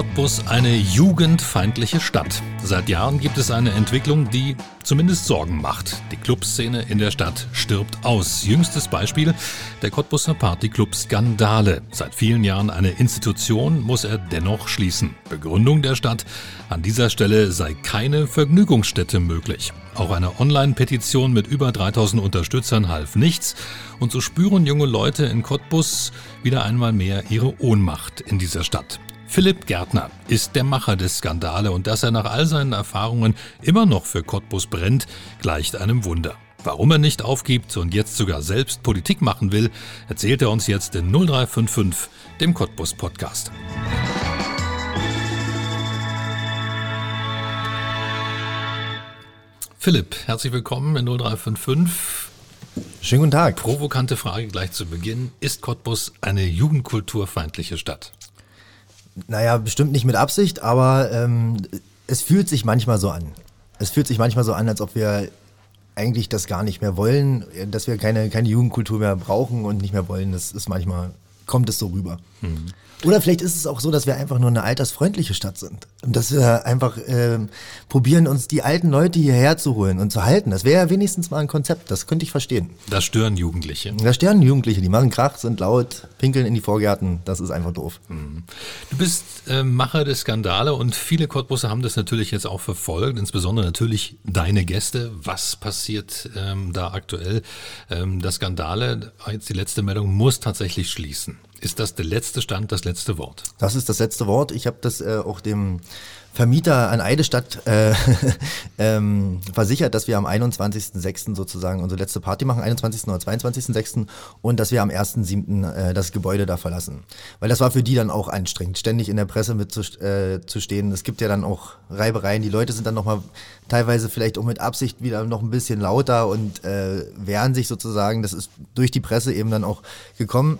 Cottbus eine jugendfeindliche Stadt? Seit Jahren gibt es eine Entwicklung, die zumindest Sorgen macht. Die Clubszene in der Stadt stirbt aus. Jüngstes Beispiel der Cottbuser Partyclub Skandale. Seit vielen Jahren eine Institution, muss er dennoch schließen. Begründung der Stadt, an dieser Stelle sei keine Vergnügungsstätte möglich. Auch eine Online-Petition mit über 3000 Unterstützern half nichts. Und so spüren junge Leute in Cottbus wieder einmal mehr ihre Ohnmacht in dieser Stadt. Philipp Gärtner ist der Macher des Skandale und dass er nach all seinen Erfahrungen immer noch für Cottbus brennt, gleicht einem Wunder. Warum er nicht aufgibt und jetzt sogar selbst Politik machen will, erzählt er uns jetzt in 0355, dem Cottbus Podcast. Philipp, herzlich willkommen in 0355. Schönen guten Tag. Provokante Frage gleich zu Beginn. Ist Cottbus eine jugendkulturfeindliche Stadt? Naja, bestimmt nicht mit Absicht, aber ähm, es fühlt sich manchmal so an. Es fühlt sich manchmal so an, als ob wir eigentlich das gar nicht mehr wollen, dass wir keine, keine Jugendkultur mehr brauchen und nicht mehr wollen. Das ist manchmal, kommt es so rüber. Mhm. Oder vielleicht ist es auch so, dass wir einfach nur eine altersfreundliche Stadt sind. Und dass wir einfach äh, probieren, uns die alten Leute hierher zu holen und zu halten. Das wäre ja wenigstens mal ein Konzept, das könnte ich verstehen. Das stören Jugendliche. Das stören Jugendliche, die machen Krach, sind laut, pinkeln in die Vorgärten. Das ist einfach doof. Mhm. Du bist äh, Macher der Skandale und viele Cottbusse haben das natürlich jetzt auch verfolgt, insbesondere natürlich deine Gäste. Was passiert ähm, da aktuell? Ähm, das Skandale, jetzt die letzte Meldung, muss tatsächlich schließen. Ist das der letzte Stand, das letzte Wort? Das ist das letzte Wort. Ich habe das äh, auch dem Vermieter an Eidestadt äh, ähm, versichert, dass wir am 21.06. sozusagen unsere letzte Party machen, 21. oder 22.06. und dass wir am 1.07. Äh, das Gebäude da verlassen. Weil das war für die dann auch anstrengend, ständig in der Presse mit zu, äh. Es gibt ja dann auch Reibereien. Die Leute sind dann nochmal teilweise vielleicht auch mit Absicht wieder noch ein bisschen lauter und äh, wehren sich sozusagen. Das ist durch die Presse eben dann auch gekommen.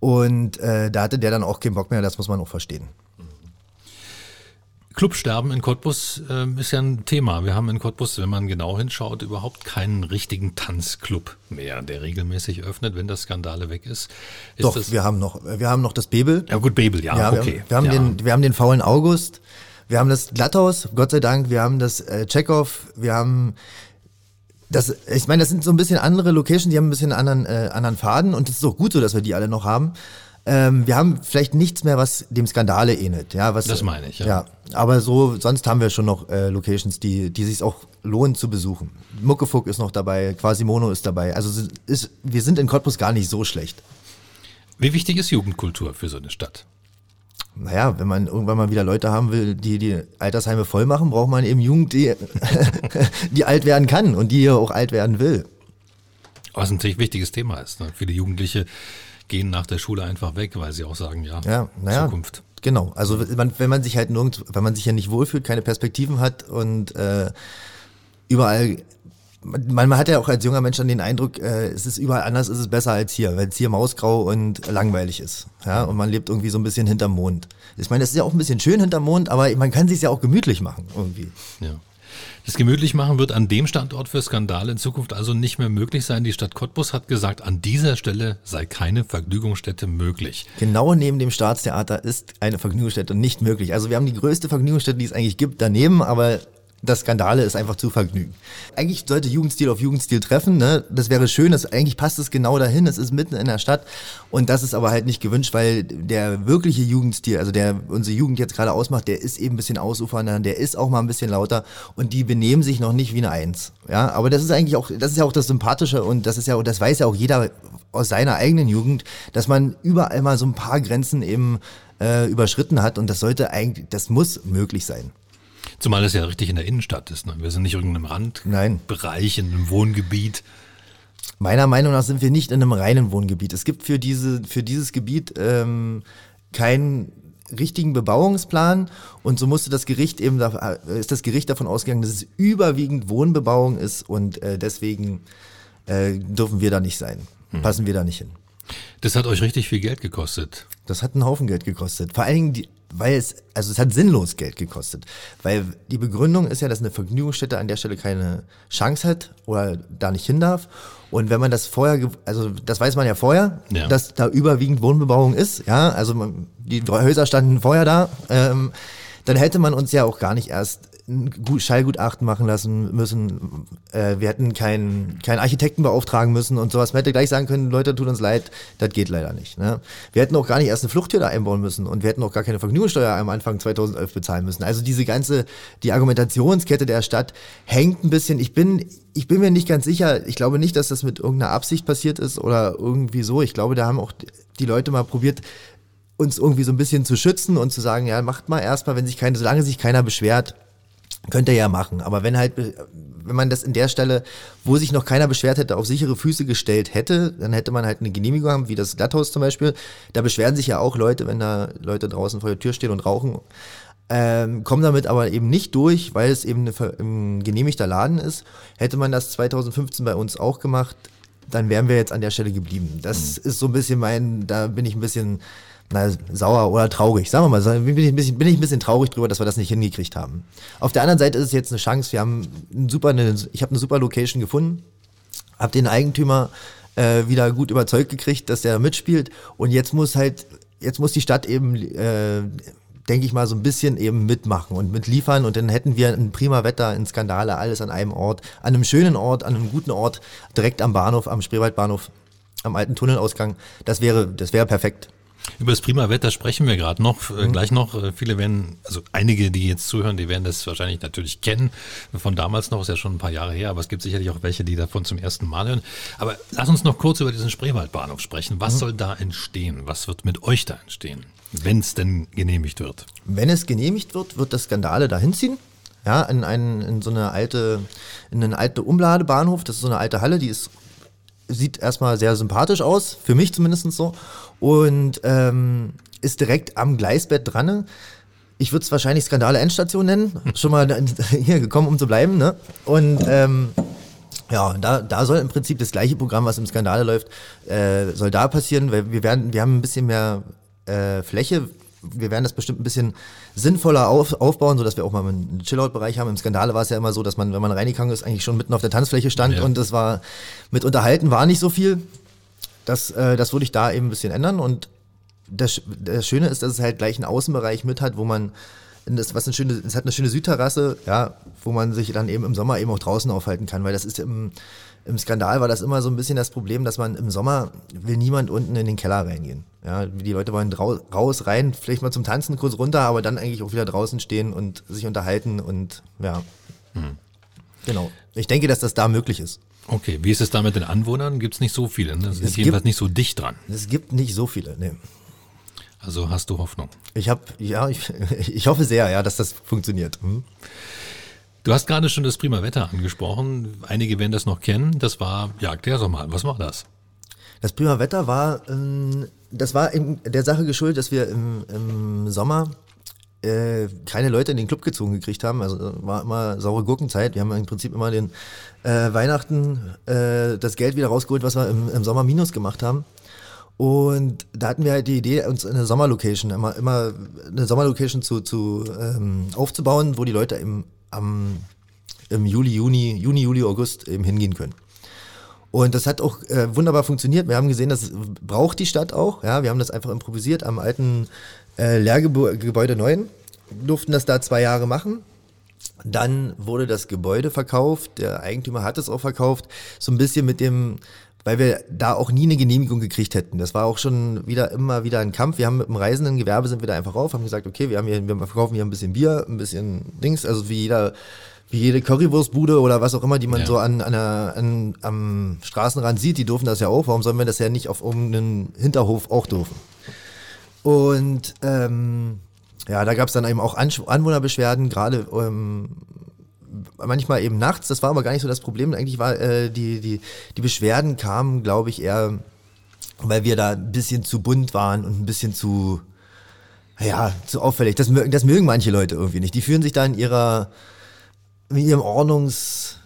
Und äh, da hatte der dann auch keinen Bock mehr, das muss man auch verstehen. Clubsterben in Cottbus äh, ist ja ein Thema. Wir haben in Cottbus, wenn man genau hinschaut, überhaupt keinen richtigen Tanzclub mehr, der regelmäßig öffnet, wenn das Skandale weg ist. ist Doch, wir haben noch, wir haben noch das Bebel. Ja gut, Bebel, ja, ja okay. Wir haben, wir haben ja. den, wir haben den faulen August. Wir haben das Glatthaus, Gott sei Dank. Wir haben das äh, Checkhoff. Wir haben das, ich meine, das sind so ein bisschen andere Locations, die haben ein bisschen anderen, äh, anderen Faden und es ist auch gut so, dass wir die alle noch haben. Ähm, wir haben vielleicht nichts mehr, was dem Skandale ähnelt. Ja, was, das meine ich, ja. ja. Aber so, sonst haben wir schon noch äh, Locations, die, die sich auch lohnen zu besuchen. Muckefuck ist noch dabei, Quasimono ist dabei. Also ist, wir sind in Cottbus gar nicht so schlecht. Wie wichtig ist Jugendkultur für so eine Stadt? Naja, wenn man irgendwann mal wieder Leute haben will, die die Altersheime voll machen, braucht man eben Jugend, die, die alt werden kann und die auch alt werden will. Was natürlich ein wichtiges Thema ist. Ne? Viele Jugendliche gehen nach der Schule einfach weg, weil sie auch sagen, ja, ja naja, Zukunft. Genau, also man, wenn man sich halt nirgends, wenn man sich ja nicht wohlfühlt, keine Perspektiven hat und äh, überall man, man hat ja auch als junger Mensch dann den Eindruck, äh, es ist überall anders, ist es besser als hier, weil es hier mausgrau und langweilig ist. Ja, und man lebt irgendwie so ein bisschen hinterm Mond. Ich meine, es ist ja auch ein bisschen schön hinterm Mond, aber man kann sich ja auch gemütlich machen irgendwie. Ja. Das gemütlich machen wird an dem Standort für Skandale in Zukunft also nicht mehr möglich sein. Die Stadt Cottbus hat gesagt, an dieser Stelle sei keine Vergnügungsstätte möglich. Genau neben dem Staatstheater ist eine Vergnügungsstätte nicht möglich. Also wir haben die größte Vergnügungsstätte, die es eigentlich gibt, daneben, aber das Skandale ist einfach zu vergnügen. Eigentlich sollte Jugendstil auf Jugendstil treffen, ne? Das wäre schön, das, eigentlich passt es genau dahin, es ist mitten in der Stadt und das ist aber halt nicht gewünscht, weil der wirkliche Jugendstil, also der unsere Jugend jetzt gerade ausmacht, der ist eben ein bisschen ausufernder, der ist auch mal ein bisschen lauter und die benehmen sich noch nicht wie eine Eins. Ja, aber das ist eigentlich auch, das ist ja auch das Sympathische und das ist ja, das weiß ja auch jeder aus seiner eigenen Jugend, dass man überall mal so ein paar Grenzen eben äh, überschritten hat und das sollte eigentlich, das muss möglich sein. Zumal es ja richtig in der Innenstadt ist. Ne? Wir sind nicht in irgendeinem Randbereich, in einem Wohngebiet. Meiner Meinung nach sind wir nicht in einem reinen Wohngebiet. Es gibt für, diese, für dieses Gebiet ähm, keinen richtigen Bebauungsplan und so musste das Gericht eben äh, ist das Gericht davon ausgegangen, dass es überwiegend Wohnbebauung ist und äh, deswegen äh, dürfen wir da nicht sein. Hm. Passen wir da nicht hin. Das hat euch richtig viel Geld gekostet. Das hat einen Haufen Geld gekostet. Vor allen Dingen, die, weil es, also es hat sinnlos Geld gekostet. Weil die Begründung ist ja, dass eine Vergnügungsstätte an der Stelle keine Chance hat oder da nicht hin darf. Und wenn man das vorher, also das weiß man ja vorher, ja. dass da überwiegend Wohnbebauung ist, ja, also man, die Häuser standen vorher da, ähm, dann hätte man uns ja auch gar nicht erst ein Schallgutachten machen lassen müssen. Äh, wir hätten keinen keinen Architekten beauftragen müssen und sowas. Man hätte gleich sagen können, Leute, tut uns leid, das geht leider nicht. Ne? Wir hätten auch gar nicht erst eine Fluchttür da einbauen müssen und wir hätten auch gar keine Vergnügungssteuer am Anfang 2011 bezahlen müssen. Also diese ganze, die Argumentationskette der Stadt hängt ein bisschen. Ich bin, ich bin mir nicht ganz sicher. Ich glaube nicht, dass das mit irgendeiner Absicht passiert ist oder irgendwie so. Ich glaube, da haben auch die Leute mal probiert, uns irgendwie so ein bisschen zu schützen und zu sagen, ja, macht mal erstmal, wenn sich keine, solange sich keiner beschwert, könnte er ja machen. Aber wenn halt, wenn man das in der Stelle, wo sich noch keiner beschwert hätte, auf sichere Füße gestellt hätte, dann hätte man halt eine Genehmigung haben, wie das Glatthaus zum Beispiel. Da beschweren sich ja auch Leute, wenn da Leute draußen vor der Tür stehen und rauchen. Ähm, kommen damit aber eben nicht durch, weil es eben ein genehmigter Laden ist. Hätte man das 2015 bei uns auch gemacht, dann wären wir jetzt an der Stelle geblieben. Das mhm. ist so ein bisschen mein, da bin ich ein bisschen na, sauer oder traurig. Sagen wir mal, bin ich, ein bisschen, bin ich ein bisschen traurig drüber, dass wir das nicht hingekriegt haben. Auf der anderen Seite ist es jetzt eine Chance. Wir haben ein super, eine, ich habe eine super Location gefunden, habe den Eigentümer äh, wieder gut überzeugt gekriegt, dass der mitspielt. Und jetzt muss halt, jetzt muss die Stadt eben, äh, denke ich mal, so ein bisschen eben mitmachen und mitliefern. Und dann hätten wir ein prima Wetter, in Skandale, alles an einem Ort, an einem schönen Ort, an einem guten Ort, direkt am Bahnhof, am Spreewaldbahnhof, am alten Tunnelausgang. Das wäre, das wäre perfekt. Über das prima Wetter sprechen wir gerade noch, äh, mhm. gleich noch. Äh, viele werden, also einige, die jetzt zuhören, die werden das wahrscheinlich natürlich kennen. Von damals noch, ist ja schon ein paar Jahre her, aber es gibt sicherlich auch welche, die davon zum ersten Mal hören. Aber lass uns noch kurz über diesen Spreewaldbahnhof sprechen. Was mhm. soll da entstehen? Was wird mit euch da entstehen, wenn es denn genehmigt wird? Wenn es genehmigt wird, wird das Skandale dahin ziehen. Ja, in, einen, in so eine alte, in einen alten Umladebahnhof. Das ist so eine alte Halle, die ist sieht erstmal sehr sympathisch aus, für mich zumindest so. Und ähm, ist direkt am Gleisbett dran. Ich würde es wahrscheinlich Skandale Endstation nennen. Schon mal hier gekommen, um zu bleiben. Ne? Und ähm, ja, da, da soll im Prinzip das gleiche Programm, was im Skandale läuft, äh, soll da passieren, weil wir werden, wir haben ein bisschen mehr äh, Fläche wir werden das bestimmt ein bisschen sinnvoller auf, aufbauen, sodass wir auch mal einen Chillout-Bereich haben. Im Skandale war es ja immer so, dass man, wenn man reingegangen ist, eigentlich schon mitten auf der Tanzfläche stand ja. und das war mit Unterhalten war nicht so viel. Das, äh, das würde ich da eben ein bisschen ändern und das, das Schöne ist, dass es halt gleich einen Außenbereich mit hat, wo man das, was eine schöne, es hat eine schöne Südterrasse, ja, wo man sich dann eben im Sommer eben auch draußen aufhalten kann, weil das ist im, im Skandal war das immer so ein bisschen das Problem, dass man im Sommer will niemand unten in den Keller reingehen. Ja, die Leute wollen raus, rein, vielleicht mal zum Tanzen kurz runter, aber dann eigentlich auch wieder draußen stehen und sich unterhalten und ja. Hm. Genau. Ich denke, dass das da möglich ist. Okay, wie ist es da mit den Anwohnern? Gibt es nicht so viele? Ne? Das es ist jedenfalls nicht so dicht dran. Es gibt nicht so viele, ne. Also hast du Hoffnung? Ich habe, ja, ich, ich hoffe sehr, ja, dass das funktioniert. Hm? Du hast gerade schon das prima Wetter angesprochen. Einige werden das noch kennen. Das war Jagd der Sommer. Was war das? Das prima Wetter war, ähm, das war in der Sache geschuldet, dass wir im, im Sommer äh, keine Leute in den Club gezogen gekriegt haben. Also war immer saure Gurkenzeit. Wir haben im Prinzip immer den äh, Weihnachten äh, das Geld wieder rausgeholt, was wir im, im Sommer minus gemacht haben. Und da hatten wir halt die Idee, uns eine Sommerlocation, immer, immer eine Sommerlocation zu, zu ähm, aufzubauen, wo die Leute im, am, im Juli, Juni, Juni, Juli, August eben hingehen können. Und das hat auch äh, wunderbar funktioniert. Wir haben gesehen, das braucht die Stadt auch. Ja, wir haben das einfach improvisiert am alten äh, Lehrgebäude 9, durften das da zwei Jahre machen. Dann wurde das Gebäude verkauft, der Eigentümer hat es auch verkauft, so ein bisschen mit dem, weil wir da auch nie eine Genehmigung gekriegt hätten. Das war auch schon wieder immer wieder ein Kampf. Wir haben mit dem reisenden Gewerbe sind wir da einfach rauf, haben gesagt, okay, wir haben hier, wir verkaufen hier ein bisschen Bier, ein bisschen Dings, also wie jeder wie jede Currywurstbude oder was auch immer, die man ja. so an, an, an, am Straßenrand sieht, die dürfen das ja auch. Warum sollen wir das ja nicht auf irgendeinem Hinterhof auch dürfen? Und ähm, ja, da gab es dann eben auch An Anwohnerbeschwerden, gerade ähm, manchmal eben nachts. Das war aber gar nicht so das Problem. Eigentlich war äh, die, die, die Beschwerden kamen, glaube ich, eher, weil wir da ein bisschen zu bunt waren und ein bisschen zu, ja, zu auffällig. Das, das mögen manche Leute irgendwie nicht. Die fühlen sich da in ihrer in ihrem Ordnungs,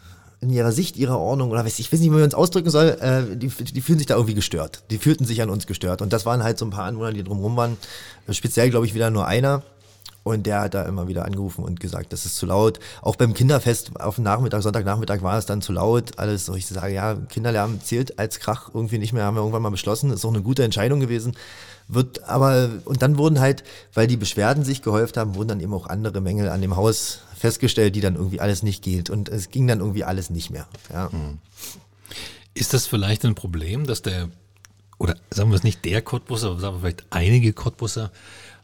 in ihrer Sicht ihrer Ordnung oder weiß, ich weiß nicht, wie man es ausdrücken soll, äh, die, die fühlen sich da irgendwie gestört. Die fühlten sich an uns gestört. Und das waren halt so ein paar Anwohner, die drumherum waren. Speziell, glaube ich, wieder nur einer. Und der hat da immer wieder angerufen und gesagt, das ist zu laut. Auch beim Kinderfest auf dem Nachmittag, Sonntagnachmittag war es dann zu laut. Alles so, ich sage, ja, Kinderlärm zählt als Krach irgendwie nicht mehr, haben wir irgendwann mal beschlossen. Ist auch eine gute Entscheidung gewesen. Wird aber, und dann wurden halt, weil die Beschwerden sich gehäuft haben, wurden dann eben auch andere Mängel an dem Haus festgestellt, die dann irgendwie alles nicht geht. Und es ging dann irgendwie alles nicht mehr. Ja. Hm. Ist das vielleicht ein Problem, dass der, oder sagen wir es nicht der Cottbusser, aber sagen wir vielleicht einige Cottbusser,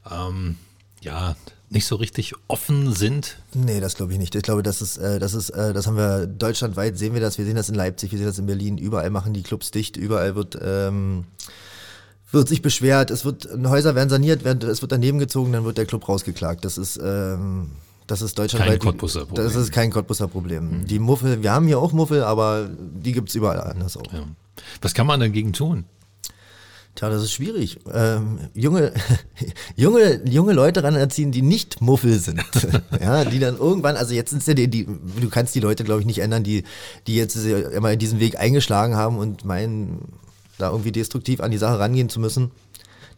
ähm, ja, nicht so richtig offen sind? Nee, das glaube ich nicht. Ich glaube, das ist, äh, das ist, äh, das haben wir deutschlandweit sehen wir das. Wir sehen das in Leipzig, wir sehen das in Berlin. Überall machen die Clubs dicht. Überall wird, ähm, wird sich beschwert. Es wird, Häuser werden saniert, werden, es wird daneben gezogen, dann wird der Club rausgeklagt. Das ist, ähm, das ist deutschlandweit. Kein Cottbusser Problem. Das ist kein Cottbusser Problem. Mhm. Die Muffel, wir haben hier auch Muffel, aber die gibt es überall anders auch. Ja. Was kann man dagegen tun? Tja, das ist schwierig. Ähm, junge, junge, junge Leute ran erziehen, die nicht Muffel sind. ja, die dann irgendwann, also jetzt sind ja die, die, du kannst die Leute, glaube ich, nicht ändern, die, die jetzt immer diesen Weg eingeschlagen haben und meinen, da irgendwie destruktiv an die Sache rangehen zu müssen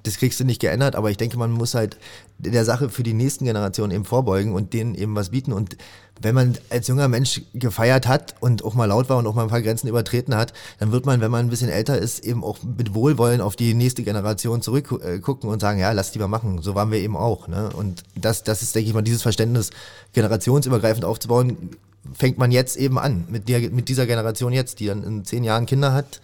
das kriegst du nicht geändert, aber ich denke, man muss halt der Sache für die nächsten Generationen eben vorbeugen und denen eben was bieten. Und wenn man als junger Mensch gefeiert hat und auch mal laut war und auch mal ein paar Grenzen übertreten hat, dann wird man, wenn man ein bisschen älter ist, eben auch mit Wohlwollen auf die nächste Generation zurückgucken und sagen, ja, lass die mal machen. So waren wir eben auch. Ne? Und das, das ist, denke ich mal, dieses Verständnis generationsübergreifend aufzubauen, fängt man jetzt eben an, mit, der, mit dieser Generation jetzt, die dann in zehn Jahren Kinder hat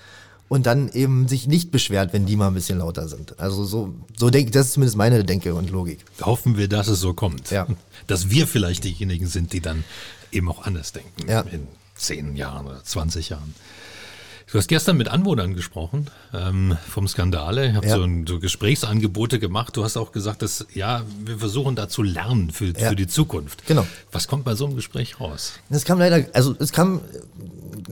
und dann eben sich nicht beschwert, wenn die mal ein bisschen lauter sind. Also so, so denke das ist zumindest meine Denke und Logik. Hoffen wir, dass es so kommt. Ja. Dass wir vielleicht diejenigen sind, die dann eben auch anders denken ja. in zehn Jahren oder 20 Jahren. Du hast gestern mit Anwohnern gesprochen ähm, vom Skandale. Ich habe ja. so, so, Gesprächsangebote gemacht. Du hast auch gesagt, dass ja, wir versuchen da zu lernen für, ja. für die Zukunft. Genau. Was kommt bei so einem Gespräch raus? Es kam leider, also es kam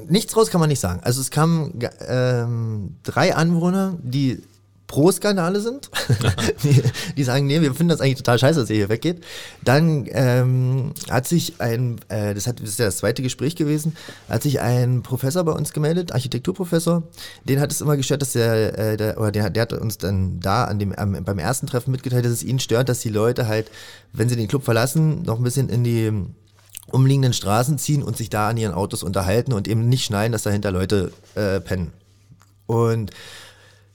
nichts raus, kann man nicht sagen. Also es kamen ähm, drei Anwohner, die Pro-Skandale sind, die, die, sagen, nee, wir finden das eigentlich total scheiße, dass ihr hier weggeht. Dann ähm, hat sich ein, äh, das, hat, das ist ja das zweite Gespräch gewesen, hat sich ein Professor bei uns gemeldet, Architekturprofessor. Den hat es immer gestört, dass der, äh, der oder der, der hat uns dann da an dem, ähm, beim ersten Treffen mitgeteilt, dass es ihn stört, dass die Leute halt, wenn sie den Club verlassen, noch ein bisschen in die umliegenden Straßen ziehen und sich da an ihren Autos unterhalten und eben nicht schneiden, dass dahinter Leute äh, pennen. Und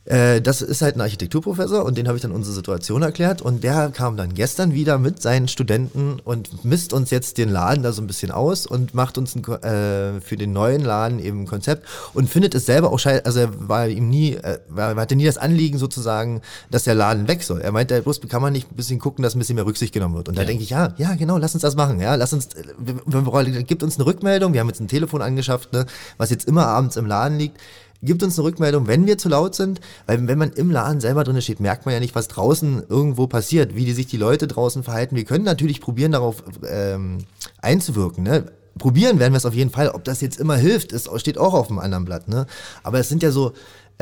äh, das ist halt ein Architekturprofessor und den habe ich dann unsere Situation erklärt und der kam dann gestern wieder mit seinen Studenten und misst uns jetzt den Laden da so ein bisschen aus und macht uns ein, äh, für den neuen Laden eben ein Konzept und findet es selber auch scheiße, also er war ihm nie, äh, war, hatte nie das Anliegen sozusagen, dass der Laden weg soll. Er meinte, bloß kann man nicht ein bisschen gucken, dass ein bisschen mehr Rücksicht genommen wird. Und da denke ich, ja, ja, genau, lass uns das machen, ja, lass uns, äh, gibt uns eine Rückmeldung, wir haben jetzt ein Telefon angeschafft, ne, was jetzt immer abends im Laden liegt Gibt uns eine Rückmeldung, wenn wir zu laut sind, weil wenn man im Laden selber drin steht, merkt man ja nicht, was draußen irgendwo passiert, wie die sich die Leute draußen verhalten. Wir können natürlich probieren, darauf ähm, einzuwirken. Ne? Probieren werden wir es auf jeden Fall. Ob das jetzt immer hilft, ist, steht auch auf einem anderen Blatt. Ne? Aber es sind ja so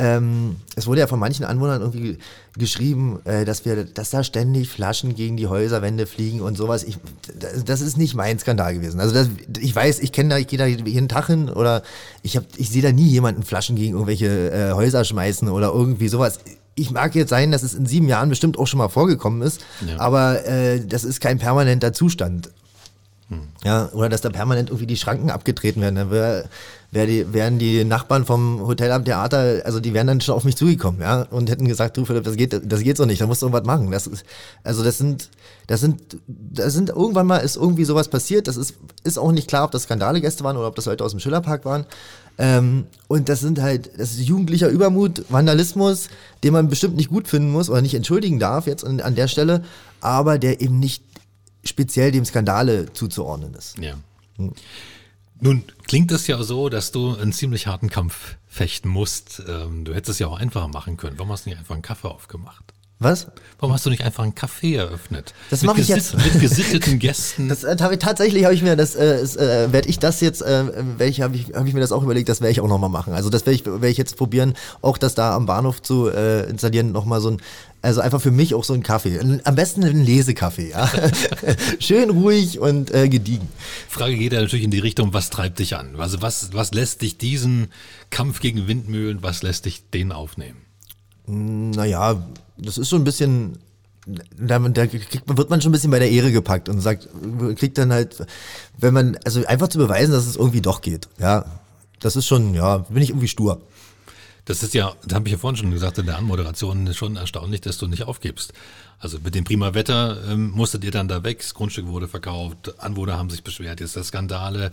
ähm, es wurde ja von manchen Anwohnern irgendwie geschrieben, äh, dass wir, dass da ständig Flaschen gegen die Häuserwände fliegen und sowas. Ich, das ist nicht mein Skandal gewesen. Also das, ich weiß, ich kenne da, ich gehe da jeden Tag hin oder ich habe, ich sehe da nie jemanden Flaschen gegen irgendwelche äh, Häuser schmeißen oder irgendwie sowas. Ich mag jetzt sein, dass es in sieben Jahren bestimmt auch schon mal vorgekommen ist, ja. aber äh, das ist kein permanenter Zustand. Ja, oder dass da permanent irgendwie die Schranken abgetreten werden. Da wär, wär die, wären die Nachbarn vom Hotel am Theater, also die wären dann schon auf mich zugekommen, ja, und hätten gesagt, du Philipp, das geht, das geht so nicht, da musst du irgendwas machen. Das ist, also das sind, das sind, das sind, irgendwann mal ist irgendwie sowas passiert. Das ist, ist auch nicht klar, ob das Skandale-Gäste waren oder ob das Leute aus dem Schillerpark waren. Ähm, und das sind halt, das ist jugendlicher Übermut, Vandalismus, den man bestimmt nicht gut finden muss oder nicht entschuldigen darf jetzt an, an der Stelle, aber der eben nicht speziell dem Skandale zuzuordnen ist. Ja. Hm. Nun klingt es ja so, dass du einen ziemlich harten Kampf fechten musst. Ähm, du hättest es ja auch einfacher machen können. Warum hast du nicht einfach einen Kaffee aufgemacht? Was? Warum hast du nicht einfach einen Café eröffnet? Das mache ich jetzt. Mit gesitteten Gästen. Das äh, tatsächlich habe ich mir das äh, äh, werde ich das jetzt äh, welche habe ich habe ich mir das auch überlegt, das werde ich auch noch mal machen. Also das werde ich werde ich jetzt probieren, auch das da am Bahnhof zu äh, installieren, noch mal so ein also einfach für mich auch so ein Kaffee. Am besten ein Lesekaffee, ja. Schön ruhig und äh, gediegen. Frage geht ja natürlich in die Richtung, was treibt dich an? Also was, was lässt dich diesen Kampf gegen Windmühlen, was lässt dich den aufnehmen? Naja, das ist so ein bisschen, da, da kriegt, wird man schon ein bisschen bei der Ehre gepackt und sagt, kriegt dann halt, wenn man, also einfach zu beweisen, dass es irgendwie doch geht, ja. Das ist schon, ja, bin ich irgendwie stur. Das ist ja, das habe ich ja vorhin schon gesagt in der Anmoderation, schon erstaunlich, dass du nicht aufgibst. Also mit dem prima Wetter ähm, musstet ihr dann da weg, das Grundstück wurde verkauft, Anwohner haben sich beschwert, jetzt das Skandale,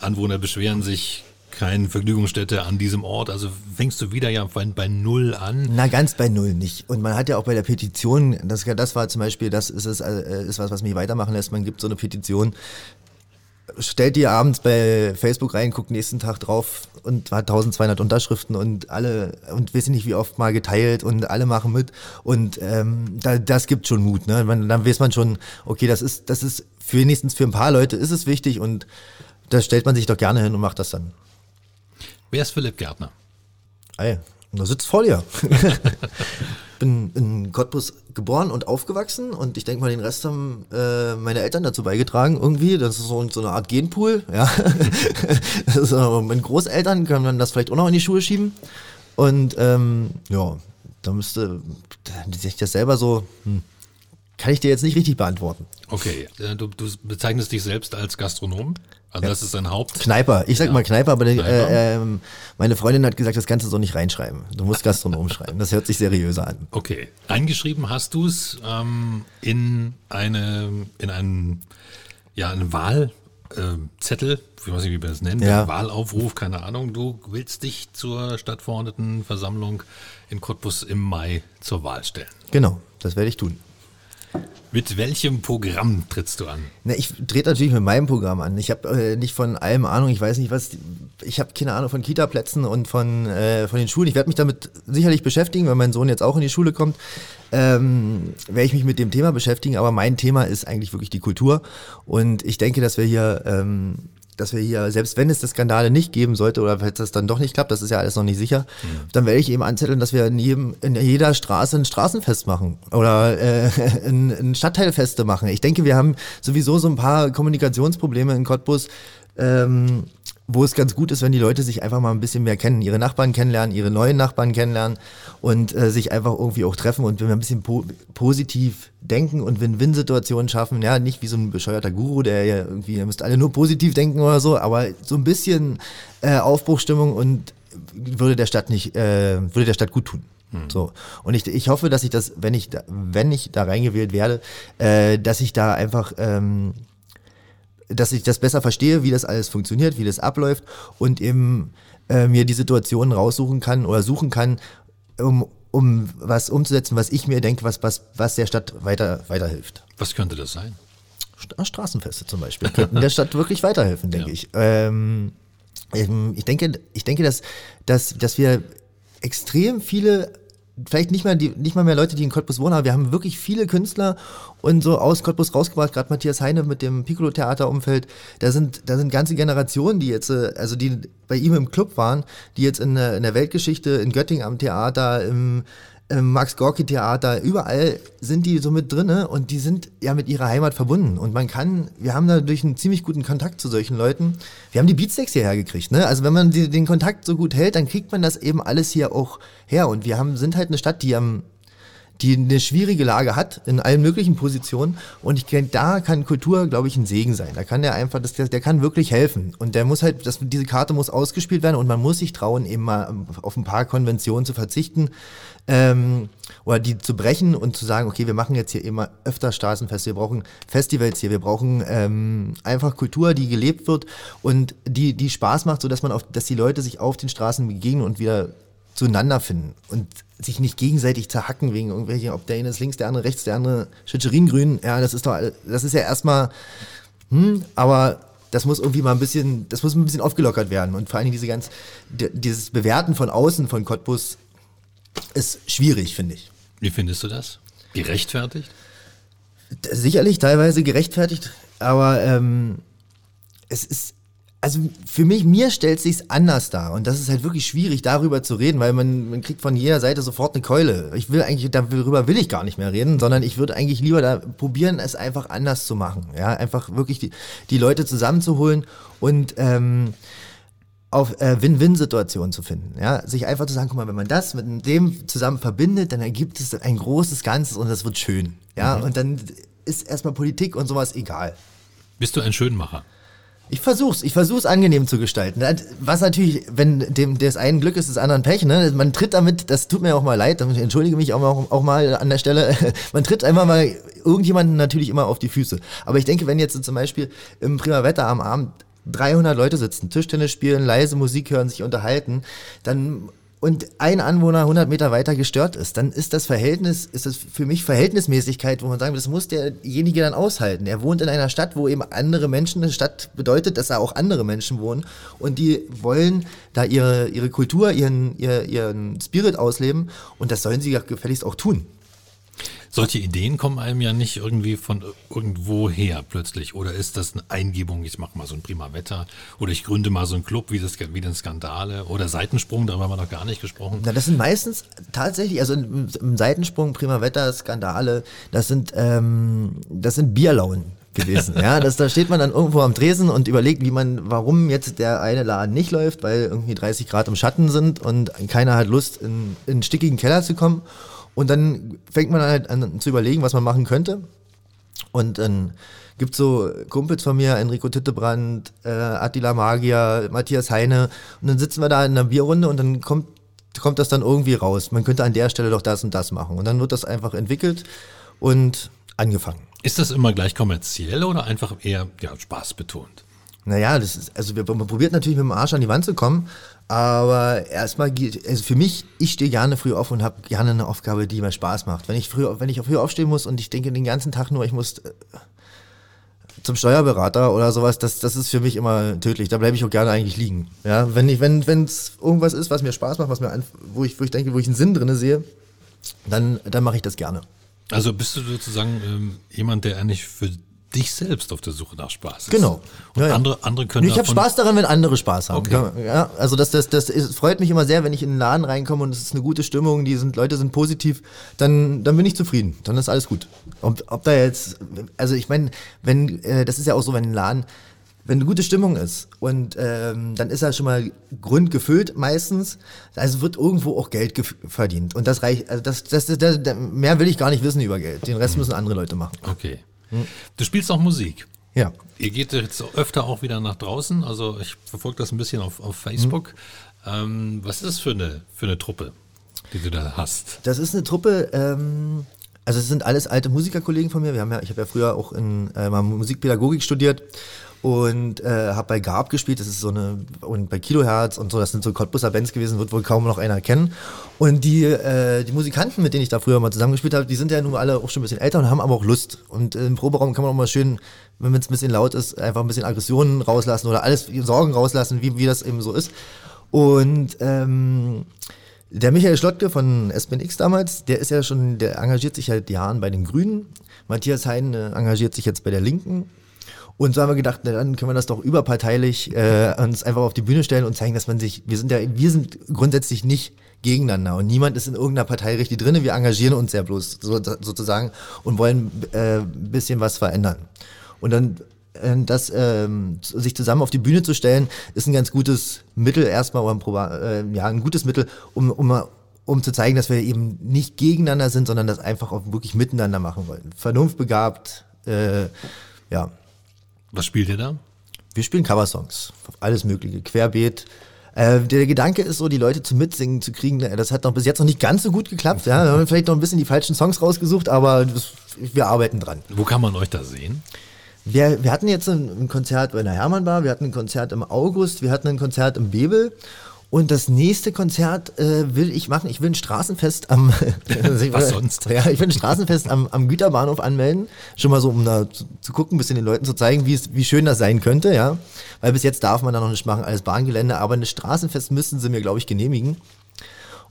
Anwohner beschweren sich, keine Vergnügungsstätte an diesem Ort. Also fängst du wieder ja bei, bei Null an. Na, ganz bei Null nicht. Und man hat ja auch bei der Petition, das, das war zum Beispiel, das ist, es, äh, ist was, was mich weitermachen lässt. Man gibt so eine Petition, stellt die abends bei Facebook rein, guckt nächsten Tag drauf und hat 1200 Unterschriften und alle, und weiß nicht wie oft mal geteilt und alle machen mit. Und ähm, da, das gibt schon Mut. Ne? Man, dann weiß man schon, okay, das ist, das ist für wenigstens für ein paar Leute ist es wichtig und da stellt man sich doch gerne hin und macht das dann. Wer ist Philipp Gärtner? Ey, da sitzt vor dir. bin in Cottbus geboren und aufgewachsen und ich denke mal, den Rest haben äh, meine Eltern dazu beigetragen irgendwie. Das ist so, so eine Art Genpool. Ja. also, meine Großeltern können dann das vielleicht auch noch in die Schuhe schieben. Und ähm, ja, da müsste sich das selber so. Hm, kann ich dir jetzt nicht richtig beantworten. Okay, äh, du, du bezeichnest dich selbst als Gastronom? Also ja. das ist dein Haupt. Kneiper. Ich sag ja. mal Kneiper, aber Kneiper. Äh, äh, meine Freundin hat gesagt, das kannst du so nicht reinschreiben. Du musst Gastronom schreiben. Das hört sich seriöser an. Okay. Eingeschrieben hast du es ähm, in eine in einen ja einen Wahlzettel, äh, ich weiß nicht, wie man das nennt, ja. Wahlaufruf, keine Ahnung. Du willst dich zur Stadtverordnetenversammlung in Cottbus im Mai zur Wahl stellen. Genau, das werde ich tun. Mit welchem Programm trittst du an? Na, ich trete natürlich mit meinem Programm an. Ich habe äh, nicht von allem Ahnung. Ich weiß nicht, was. Ich habe keine Ahnung von Kita-Plätzen und von, äh, von den Schulen. Ich werde mich damit sicherlich beschäftigen, weil mein Sohn jetzt auch in die Schule kommt. Ähm, werde ich mich mit dem Thema beschäftigen. Aber mein Thema ist eigentlich wirklich die Kultur. Und ich denke, dass wir hier ähm, dass wir hier, selbst wenn es das Skandale nicht geben sollte oder falls das dann doch nicht klappt, das ist ja alles noch nicht sicher, mhm. dann werde ich eben anzetteln, dass wir in, jedem, in jeder Straße ein Straßenfest machen oder äh, ein, ein Stadtteilfeste machen. Ich denke, wir haben sowieso so ein paar Kommunikationsprobleme in Cottbus. Ähm, wo es ganz gut ist, wenn die Leute sich einfach mal ein bisschen mehr kennen, ihre Nachbarn kennenlernen, ihre neuen Nachbarn kennenlernen und äh, sich einfach irgendwie auch treffen und wenn wir ein bisschen po positiv denken und Win-Win-Situationen schaffen, ja, nicht wie so ein bescheuerter Guru, der ja irgendwie, ihr müsst alle nur positiv denken oder so, aber so ein bisschen äh, Aufbruchstimmung und würde der Stadt nicht, äh, würde der Stadt gut tun. Hm. So. Und ich, ich hoffe, dass ich das, wenn ich da, wenn ich da reingewählt werde, äh, dass ich da einfach ähm, dass ich das besser verstehe, wie das alles funktioniert, wie das abläuft und eben äh, mir die Situationen raussuchen kann oder suchen kann, um, um was umzusetzen, was ich mir denke, was, was, was der Stadt weiter, weiterhilft. Was könnte das sein? Straßenfeste zum Beispiel könnten der Stadt wirklich weiterhelfen, denke ja. ich. Ähm, ich denke, ich denke, dass, dass, dass wir extrem viele vielleicht nicht mal, die, nicht mal mehr Leute, die in Cottbus wohnen, aber wir haben wirklich viele Künstler und so aus Cottbus rausgebracht, gerade Matthias Heine mit dem Piccolo-Theater-Umfeld. Da sind, da sind ganze Generationen, die jetzt, äh, also die bei ihm im Club waren, die jetzt in der, in der Weltgeschichte, in Göttingen am Theater, im, im Max Gorki Theater, überall sind die so mit drinne und die sind ja mit ihrer Heimat verbunden. Und man kann, wir haben dadurch einen ziemlich guten Kontakt zu solchen Leuten. Wir haben die Beatsteaks hierher gekriegt, ne? Also wenn man die, den Kontakt so gut hält, dann kriegt man das eben alles hier auch her. Und wir haben, sind halt eine Stadt, die am die eine schwierige Lage hat in allen möglichen Positionen. Und ich denke, da kann Kultur, glaube ich, ein Segen sein. Da kann der einfach, das, der, kann wirklich helfen. Und der muss halt, das, diese Karte muss ausgespielt werden und man muss sich trauen, eben mal auf ein paar Konventionen zu verzichten ähm, oder die zu brechen und zu sagen, okay, wir machen jetzt hier immer öfter Straßenfeste, wir brauchen Festivals hier, wir brauchen ähm, einfach Kultur, die gelebt wird und die, die Spaß macht, sodass man auf, dass die Leute sich auf den Straßen begegnen und wieder zueinander finden und sich nicht gegenseitig zerhacken wegen irgendwelchen, ob der eine ist links, der andere rechts, der andere Schitscheringrün. Ja, das ist doch, das ist ja erstmal, hm, aber das muss irgendwie mal ein bisschen, das muss ein bisschen aufgelockert werden und vor allen Dingen diese ganz, dieses Bewerten von außen von Cottbus ist schwierig, finde ich. Wie findest du das? Gerechtfertigt? Sicherlich teilweise gerechtfertigt, aber ähm, es ist also für mich, mir stellt sich's anders dar. Und das ist halt wirklich schwierig, darüber zu reden, weil man, man kriegt von jeder Seite sofort eine Keule. Ich will eigentlich, darüber will ich gar nicht mehr reden, sondern ich würde eigentlich lieber da probieren, es einfach anders zu machen. Ja, einfach wirklich die, die Leute zusammenzuholen und ähm, auf äh, Win-Win-Situationen zu finden. Ja, sich einfach zu sagen, guck mal, wenn man das mit dem zusammen verbindet, dann ergibt es ein großes Ganzes und das wird schön. Ja, mhm. und dann ist erstmal Politik und sowas egal. Bist du ein Schönmacher? Ich versuch's, ich versuch's angenehm zu gestalten. Was natürlich, wenn dem des einen Glück ist, des anderen Pech, ne? Man tritt damit, das tut mir auch mal leid, ich entschuldige mich auch mal, auch mal an der Stelle. Man tritt einfach mal irgendjemanden natürlich immer auf die Füße. Aber ich denke, wenn jetzt zum Beispiel im Prima Wetter am Abend 300 Leute sitzen, Tischtennis spielen, leise Musik hören, sich unterhalten, dann und ein Anwohner 100 Meter weiter gestört ist, dann ist das Verhältnis, ist das für mich Verhältnismäßigkeit, wo man sagen, das muss derjenige dann aushalten. Er wohnt in einer Stadt, wo eben andere Menschen, eine Stadt bedeutet, dass da auch andere Menschen wohnen und die wollen da ihre, ihre Kultur, ihren, ihren Spirit ausleben und das sollen sie ja gefälligst auch tun solche Ideen kommen einem ja nicht irgendwie von irgendwo her plötzlich. Oder ist das eine Eingebung, ich mache mal so ein Prima Wetter oder ich gründe mal so einen Club wie, das, wie den Skandale oder Seitensprung, darüber haben wir noch gar nicht gesprochen. Na, das sind meistens tatsächlich, also im, im Seitensprung, Prima Wetter, Skandale, das sind, ähm, das sind Bierlaunen gewesen. ja, das, da steht man dann irgendwo am Tresen und überlegt, wie man, warum jetzt der eine Laden nicht läuft, weil irgendwie 30 Grad im Schatten sind und keiner hat Lust, in, in einen stickigen Keller zu kommen. Und dann fängt man halt an zu überlegen, was man machen könnte. Und dann gibt es so Kumpels von mir, Enrico Tittebrand, äh, Attila Magier, Matthias Heine. Und dann sitzen wir da in einer Bierrunde und dann kommt, kommt das dann irgendwie raus. Man könnte an der Stelle doch das und das machen. Und dann wird das einfach entwickelt und angefangen. Ist das immer gleich kommerziell oder einfach eher ja, spaßbetont? Naja, das ist, also man probiert natürlich mit dem Arsch an die Wand zu kommen, aber erstmal also für mich, ich stehe gerne früh auf und habe gerne eine Aufgabe, die mir Spaß macht. Wenn ich früh, wenn ich früh aufstehen muss und ich denke den ganzen Tag nur, ich muss äh, zum Steuerberater oder sowas, das, das ist für mich immer tödlich. Da bleibe ich auch gerne eigentlich liegen. Ja, wenn ich, wenn es irgendwas ist, was mir Spaß macht, was mir, wo ich, wo ich denke, wo ich einen Sinn drin sehe, dann, dann mache ich das gerne. Also bist du sozusagen ähm, jemand, der eigentlich für dich selbst auf der Suche nach Spaß ist. Genau. Und ja, ja. andere, andere können. Ich habe Spaß daran, wenn andere Spaß haben. Okay. Ja, also das, das, das ist, freut mich immer sehr, wenn ich in den Laden reinkomme und es ist eine gute Stimmung, die sind, Leute sind positiv, dann, dann bin ich zufrieden. Dann ist alles gut. Ob, ob da jetzt, also ich meine, wenn, äh, das ist ja auch so, wenn ein Laden, wenn eine gute Stimmung ist und ähm, dann ist er schon mal grundgefüllt meistens, also wird irgendwo auch Geld verdient. Und das reicht, also das, das, das, das, mehr will ich gar nicht wissen über Geld. Den Rest müssen andere Leute machen. Okay. Du spielst auch Musik. Ja. Ihr geht jetzt öfter auch wieder nach draußen. Also ich verfolge das ein bisschen auf, auf Facebook. Mhm. Ähm, was ist das für eine, für eine Truppe, die du da hast? Das ist eine Truppe, ähm, also es sind alles alte Musikerkollegen von mir. Wir haben ja, ich habe ja früher auch in äh, Musikpädagogik studiert und äh, habe bei Gab gespielt, das ist so eine und bei Kilohertz und so, das sind so Cottbusser Bands gewesen, wird wohl kaum noch einer kennen. Und die äh, die Musikanten, mit denen ich da früher mal zusammengespielt habe, die sind ja nun alle auch schon ein bisschen älter und haben aber auch Lust. Und im Proberaum kann man auch mal schön, wenn es ein bisschen laut ist, einfach ein bisschen Aggressionen rauslassen oder alles Sorgen rauslassen, wie wie das eben so ist. Und ähm, der Michael Schlottke von SBNX damals, der ist ja schon, der engagiert sich seit Jahren bei den Grünen. Matthias Hein äh, engagiert sich jetzt bei der Linken. Und so haben wir gedacht, na, dann können wir das doch überparteilich äh, uns einfach auf die Bühne stellen und zeigen, dass man sich, wir sind ja, wir sind grundsätzlich nicht gegeneinander und niemand ist in irgendeiner Partei richtig drin. Wir engagieren uns ja bloß so, sozusagen und wollen äh, bisschen was verändern. Und dann äh, das ähm, sich zusammen auf die Bühne zu stellen, ist ein ganz gutes Mittel erstmal, oder ein, äh, ja, ein gutes Mittel, um, um, um zu zeigen, dass wir eben nicht gegeneinander sind, sondern das einfach auch wirklich miteinander machen wollen. Vernunftbegabt, äh, ja. Was spielt ihr da? Wir spielen Coversongs. Alles Mögliche. Querbeet. Äh, der Gedanke ist so, die Leute zum Mitsingen zu kriegen. Äh, das hat noch bis jetzt noch nicht ganz so gut geklappt. Ja, wir haben vielleicht noch ein bisschen die falschen Songs rausgesucht, aber das, wir arbeiten dran. Wo kann man euch da sehen? Wir, wir hatten jetzt ein, ein Konzert bei der Hermann Bar, wir hatten ein Konzert im August, wir hatten ein Konzert im Bebel und das nächste Konzert äh, will ich machen. Ich will ein Straßenfest am. Was sonst? Ja, ich will ein Straßenfest am, am Güterbahnhof anmelden. Schon mal so, um da zu, zu gucken, ein bisschen den Leuten zu zeigen, wie, es, wie schön das sein könnte, ja. Weil bis jetzt darf man da noch nicht machen, alles Bahngelände, aber ein Straßenfest müssen sie mir, glaube ich, genehmigen.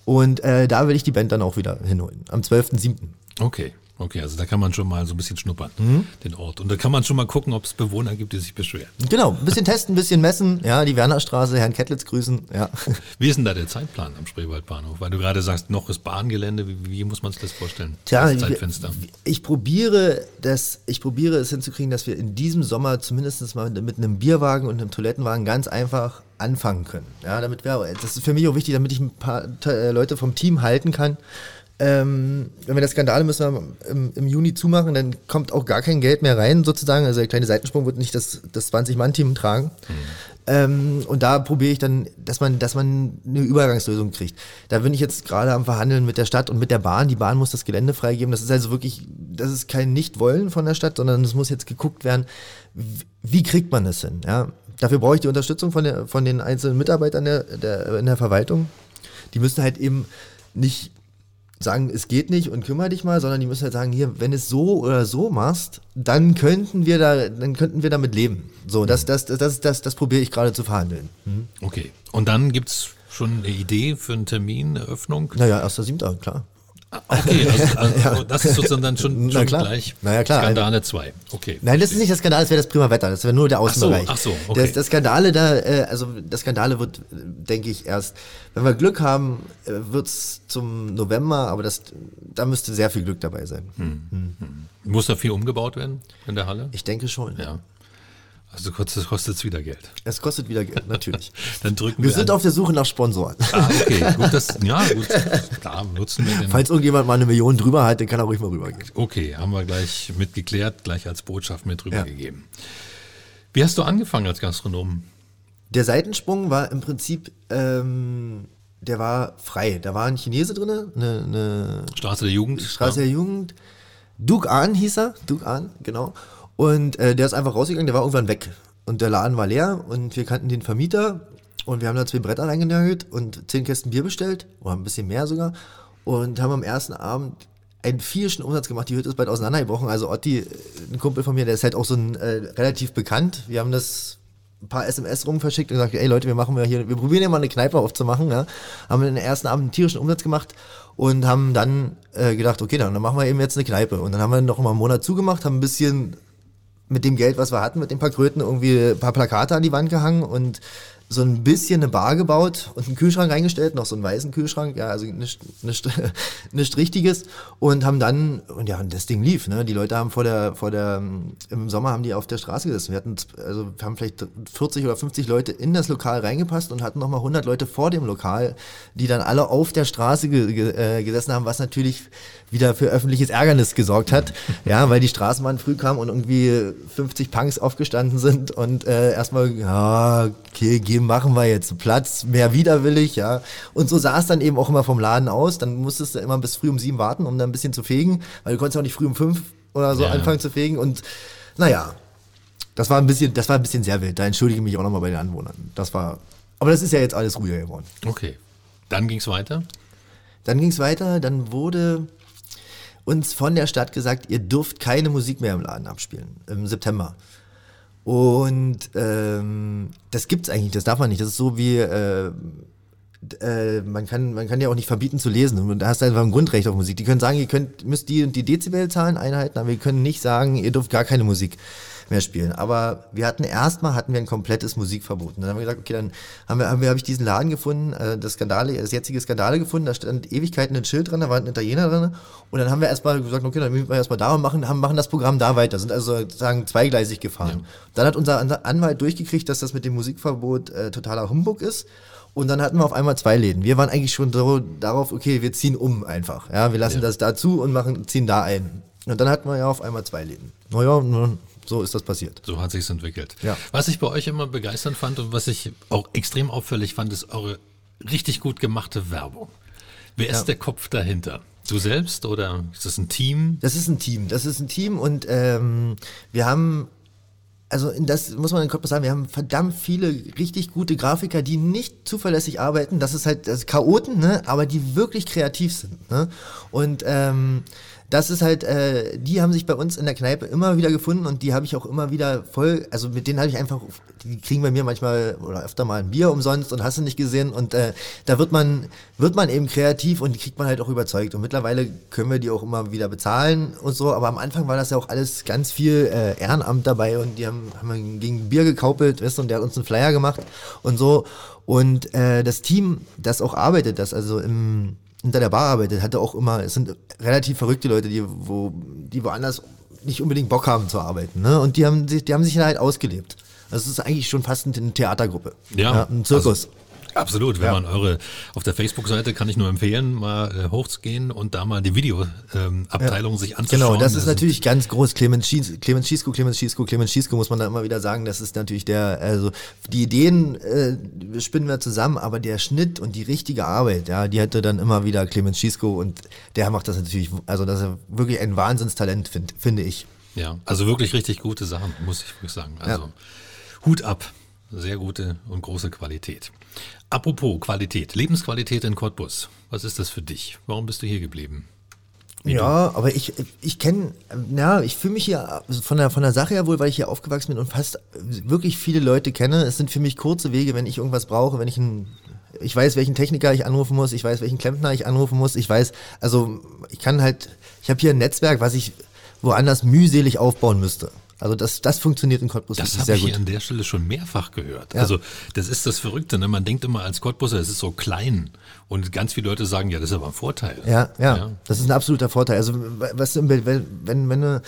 Und äh, da will ich die Band dann auch wieder hinholen. Am 12.07. Okay. Okay, also da kann man schon mal so ein bisschen schnuppern, mhm. den Ort. Und da kann man schon mal gucken, ob es Bewohner gibt, die sich beschweren. Genau, ein bisschen testen, ein bisschen messen. Ja, die Wernerstraße, Herrn Kettlitz grüßen. Ja. Wie ist denn da der Zeitplan am Spreewaldbahnhof? Weil du gerade sagst, noch ist Bahngelände. Wie, wie muss man sich das vorstellen? Tja, das Zeitfenster. Ich, ich, probiere das, ich probiere es hinzukriegen, dass wir in diesem Sommer zumindest mal mit einem Bierwagen und einem Toilettenwagen ganz einfach anfangen können. Ja, damit wir, das ist für mich auch wichtig, damit ich ein paar äh, Leute vom Team halten kann ähm, wenn wir das Skandale müssen wir im, im, Juni zumachen, dann kommt auch gar kein Geld mehr rein, sozusagen. Also der kleine Seitensprung wird nicht das, das 20-Mann-Team tragen. Mhm. Ähm, und da probiere ich dann, dass man, dass man eine Übergangslösung kriegt. Da bin ich jetzt gerade am Verhandeln mit der Stadt und mit der Bahn. Die Bahn muss das Gelände freigeben. Das ist also wirklich, das ist kein Nichtwollen von der Stadt, sondern es muss jetzt geguckt werden, wie kriegt man das hin? Ja? Dafür brauche ich die Unterstützung von, der, von den einzelnen Mitarbeitern der, der, in der Verwaltung. Die müssen halt eben nicht sagen, es geht nicht und kümmere dich mal, sondern die müssen halt sagen, hier, wenn es so oder so machst, dann könnten wir da, dann könnten wir damit leben. So, das, das, das, das, das, das probiere ich gerade zu verhandeln. Mhm. Okay. Und dann gibt es schon eine Idee für einen Termin, eine Öffnung? Naja, 1.7., klar. Ah, okay, also, also ja. das ist sozusagen dann schon, schon gleich naja, klar. Skandale 2. Okay. Nein, das ist nicht das Skandal, das wäre das prima Wetter, das wäre nur der Außenbereich. Ach so, ach so okay. Das, das Skandale da, äh, also das Skandale wird, denke ich, erst, wenn wir Glück haben, äh, wird es zum November, aber das, da müsste sehr viel Glück dabei sein. Hm. Hm. Muss da viel umgebaut werden in der Halle? Ich denke schon. Ja. Also kostet es wieder Geld. Es kostet wieder Geld, natürlich. Dann drücken wir. Wir sind an. auf der Suche nach Sponsoren. Ah, okay. Gut, das, ja, gut. Klar, nutzen wir den. Falls irgendjemand mal eine Million drüber hat, dann kann er ruhig mal rübergehen. Okay, haben wir gleich mitgeklärt, gleich als Botschaft mit rübergegeben. Ja. Wie hast du angefangen als Gastronom? Der Seitensprung war im Prinzip, ähm, der war frei. Da war ein Chinese drin, eine, eine Straße der Jugend. Straße ja. der Jugend. Duke Ahn hieß er, Duke Ahn, genau. Und äh, der ist einfach rausgegangen, der war irgendwann weg. Und der Laden war leer und wir kannten den Vermieter und wir haben da zwei Bretter reingenagelt und zehn Kästen Bier bestellt, oder ein bisschen mehr sogar. Und haben am ersten Abend einen vierischen Umsatz gemacht. Die Hütte ist bald auseinandergebrochen. Also Otti, ein Kumpel von mir, der ist halt auch so ein äh, relativ bekannt. Wir haben das ein paar SMS rum verschickt und gesagt, ey Leute, wir machen wir hier, wir probieren ja mal eine Kneipe aufzumachen. Ja. Haben in den ersten Abend einen tierischen Umsatz gemacht und haben dann äh, gedacht, okay, dann machen wir eben jetzt eine Kneipe. Und dann haben wir noch mal einen Monat zugemacht, haben ein bisschen mit dem Geld, was wir hatten, mit den paar Kröten irgendwie ein paar Plakate an die Wand gehangen und so ein bisschen eine Bar gebaut und einen Kühlschrank reingestellt, noch so einen weißen Kühlschrank, ja, also nicht, nicht, nicht richtiges. Und haben dann, und ja, und das Ding lief, ne, die Leute haben vor der, vor der, im Sommer haben die auf der Straße gesessen, wir hatten, also wir haben vielleicht 40 oder 50 Leute in das Lokal reingepasst und hatten nochmal 100 Leute vor dem Lokal, die dann alle auf der Straße ge, ge, äh, gesessen haben, was natürlich wieder für öffentliches Ärgernis gesorgt hat, ja, weil die Straßenbahn früh kam und irgendwie 50 Punks aufgestanden sind und äh, erstmal, ja, okay, gehen machen wir jetzt Platz, mehr widerwillig, ja. Und so sah es dann eben auch immer vom Laden aus. Dann musstest du immer bis früh um sieben warten, um dann ein bisschen zu fegen, weil du konntest auch nicht früh um fünf oder so ja. anfangen zu fegen. Und naja, das war ein bisschen, das war ein bisschen sehr wild. Da entschuldige ich mich auch nochmal bei den Anwohnern. Das war, aber das ist ja jetzt alles ruhiger geworden. Okay. Dann ging es weiter? Dann ging es weiter, dann wurde uns von der Stadt gesagt, ihr dürft keine Musik mehr im Laden abspielen im September. Und ähm, das gibt's eigentlich, das darf man nicht. Das ist so wie äh, äh, man kann man kann ja auch nicht verbieten zu lesen und da hast du einfach ein Grundrecht auf Musik. Die können sagen, ihr könnt müsst die und die Dezibelzahlen einhalten, aber wir können nicht sagen, ihr dürft gar keine Musik mehr spielen. Aber wir hatten erstmal hatten wir ein komplettes Musikverbot. Und dann haben wir gesagt, okay, dann haben wir, haben wir habe ich diesen Laden gefunden, äh, das Skandale, das jetzige Skandale gefunden, da stand Ewigkeiten ein Schild dran, da war ein Italiener drin. Und dann haben wir erstmal gesagt, okay, dann müssen wir erstmal da und machen, haben, machen das Programm da weiter. Sind also sozusagen zweigleisig gefahren. Ja. Dann hat unser Anwalt durchgekriegt, dass das mit dem Musikverbot äh, totaler Humbug ist. Und dann hatten wir auf einmal zwei Läden. Wir waren eigentlich schon so darauf, okay, wir ziehen um einfach. Ja, wir lassen ja. das da zu und machen, ziehen da ein. Und dann hatten wir ja auf einmal zwei Läden. Naja, so ist das passiert. So hat sich entwickelt. Ja. Was ich bei euch immer begeisternd fand und was ich auch extrem auffällig fand, ist eure richtig gut gemachte Werbung. Wer ist der Kopf dahinter? Du selbst oder ist das ein Team? Das ist ein Team. Das ist ein Team und ähm, wir haben also in das muss man in Kopf sagen, wir haben verdammt viele richtig gute Grafiker, die nicht zuverlässig arbeiten. Das ist halt das Chaoten, ne? aber die wirklich kreativ sind. Ne? Und ähm, das ist halt, äh, die haben sich bei uns in der Kneipe immer wieder gefunden und die habe ich auch immer wieder voll, also mit denen habe ich einfach, die kriegen bei mir manchmal oder öfter mal ein Bier umsonst und hast du nicht gesehen und äh, da wird man, wird man eben kreativ und die kriegt man halt auch überzeugt und mittlerweile können wir die auch immer wieder bezahlen und so, aber am Anfang war das ja auch alles ganz viel äh, Ehrenamt dabei und die haben, haben gegen Bier gekaupelt, weißt du, und der hat uns einen Flyer gemacht und so und äh, das Team, das auch arbeitet, das also im hinter der Bar arbeitet, hatte auch immer, es sind relativ verrückte Leute, die, wo, die woanders nicht unbedingt Bock haben zu arbeiten. Ne? Und die haben sich, die haben sich halt ausgelebt. Das ist eigentlich schon fast eine Theatergruppe. Ja, ja ein Zirkus. Also Absolut. Wenn ja. man eure auf der Facebook-Seite kann ich nur empfehlen, mal äh, hochzugehen und da mal die Videoabteilung ähm, ja. sich anzuschauen. Genau, das ist natürlich ganz groß. Clemens Schiesko, Clemens Schiesko, Clemens Schiesko, Clemens Schiesko muss man da immer wieder sagen. Das ist natürlich der, also die Ideen äh, spinnen wir zusammen, aber der Schnitt und die richtige Arbeit, ja, die hätte dann immer wieder Clemens Schiesko und der macht das natürlich, also das ist wirklich ein Wahnsinnstalent, find, finde ich. Ja, also wirklich richtig gute Sachen, muss ich wirklich sagen. Also ja. Hut ab. Sehr gute und große Qualität. Apropos Qualität, Lebensqualität in Cottbus. Was ist das für dich? Warum bist du hier geblieben? Wie ja, du? aber ich, ich kenne, ja, ich fühle mich hier von der, von der Sache her wohl, weil ich hier aufgewachsen bin und fast wirklich viele Leute kenne. Es sind für mich kurze Wege, wenn ich irgendwas brauche, wenn ich ein, ich weiß, welchen Techniker ich anrufen muss, ich weiß, welchen Klempner ich anrufen muss, ich weiß, also ich kann halt, ich habe hier ein Netzwerk, was ich woanders mühselig aufbauen müsste. Also das, das funktioniert in Cottbus das sehr gut. Das habe ich an der Stelle schon mehrfach gehört. Ja. Also das ist das Verrückte. Ne? Man denkt immer als Cottbuser, es ist so klein. Und ganz viele Leute sagen, ja, das ist aber ein Vorteil. Ja, ja, ja. das ist ein absoluter Vorteil. Also was, wenn, wenn, wenn eine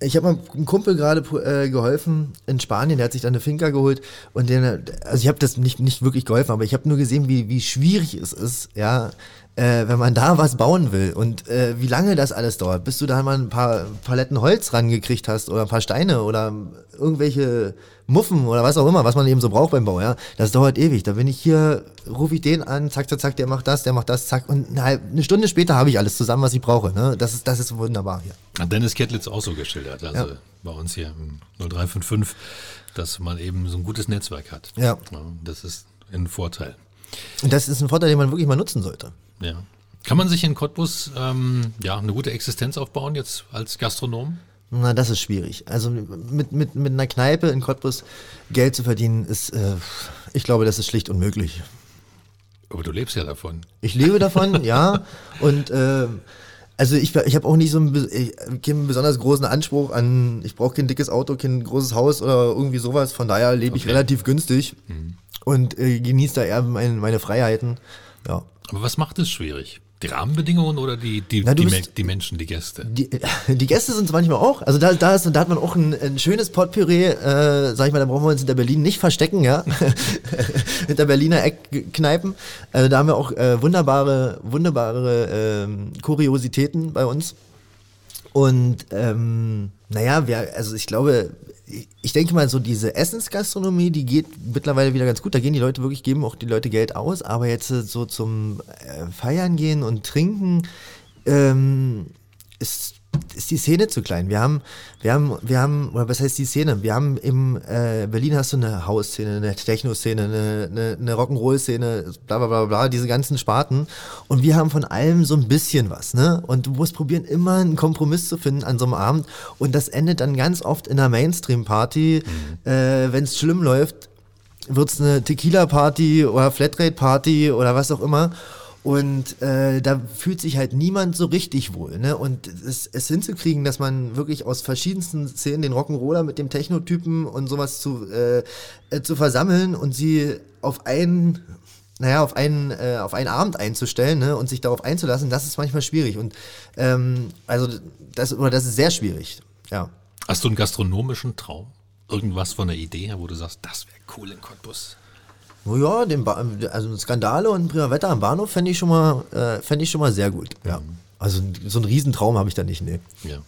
ich habe mal einem Kumpel gerade äh, geholfen in Spanien, der hat sich da eine Finca geholt und den, also ich habe das nicht, nicht wirklich geholfen, aber ich habe nur gesehen, wie, wie schwierig es ist, ja, äh, wenn man da was bauen will und äh, wie lange das alles dauert, bis du da mal ein paar Paletten Holz rangekriegt hast oder ein paar Steine oder irgendwelche Muffen oder was auch immer, was man eben so braucht beim Bau, ja, das dauert ewig. Da bin ich hier, rufe ich den an, zack, zack, zack, der macht das, der macht das, zack und eine, halbe, eine Stunde später habe ich alles zusammen, was ich brauche. Ne? Das, ist, das ist wunderbar hier. Hat Dennis Kettlitz auch so geschildert, also ja. bei uns hier im 0355, dass man eben so ein gutes Netzwerk hat. Ja das ist ein Vorteil. Und das ist ein Vorteil, den man wirklich mal nutzen sollte. Ja. Kann man sich in Cottbus ähm, ja, eine gute Existenz aufbauen jetzt als Gastronom? Na, das ist schwierig. Also mit, mit, mit einer Kneipe in Cottbus Geld zu verdienen, ist, äh, ich glaube, das ist schlicht unmöglich. Aber du lebst ja davon. Ich lebe davon, ja. Und äh, also ich, ich habe auch nicht so einen, keinen besonders großen Anspruch an, ich brauche kein dickes Auto, kein großes Haus oder irgendwie sowas. Von daher lebe ich relativ günstig mhm. und äh, genieße da eher meine, meine Freiheiten. Ja. Aber was macht es schwierig? Die Rahmenbedingungen oder die, die, Na, die, bist, die, Menschen, die Gäste? Die, die Gäste sind es manchmal auch. Also da, da, ist, da hat man auch ein, ein schönes Potpüree, äh, sag ich mal, da brauchen wir uns in der Berlin nicht verstecken, ja. Hinter Berliner Eckkneipen. Also da haben wir auch äh, wunderbare, wunderbare äh, Kuriositäten bei uns. Und ähm, naja, wir, also ich glaube, ich denke mal, so diese Essensgastronomie, die geht mittlerweile wieder ganz gut. Da gehen die Leute wirklich, geben auch die Leute Geld aus. Aber jetzt äh, so zum äh, Feiern gehen und trinken ähm, ist ist die Szene zu klein. Wir haben, wir haben, wir haben, oder was heißt die Szene? Wir haben im äh, Berlin hast du eine Hausszene, eine Techno-Szene, eine, eine, eine Rock'n'Roll-Szene, bla bla bla bla, diese ganzen Sparten. Und wir haben von allem so ein bisschen was, ne? Und du musst probieren, immer einen Kompromiss zu finden an so einem Abend. Und das endet dann ganz oft in einer Mainstream-Party, mhm. äh, wenn es schlimm läuft, wird es eine Tequila-Party oder Flatrate-Party oder was auch immer. Und äh, da fühlt sich halt niemand so richtig wohl. Ne? Und es, es hinzukriegen, dass man wirklich aus verschiedensten Szenen den Rock'n'Roller mit dem Technotypen und sowas zu, äh, äh, zu versammeln und sie auf einen naja, auf einen, äh, auf einen Abend einzustellen ne, und sich darauf einzulassen, das ist manchmal schwierig. Und ähm, also das, oder das ist sehr schwierig, ja. Hast du einen gastronomischen Traum? Irgendwas von der Idee her, wo du sagst, das wäre cool in Cottbus? Ja, den ba also Skandale und Wetter am Bahnhof fände ich, schon mal, äh, fänd ich schon mal sehr gut. Ja. Mhm. Also so einen Riesentraum habe ich da nicht, nee. Ja.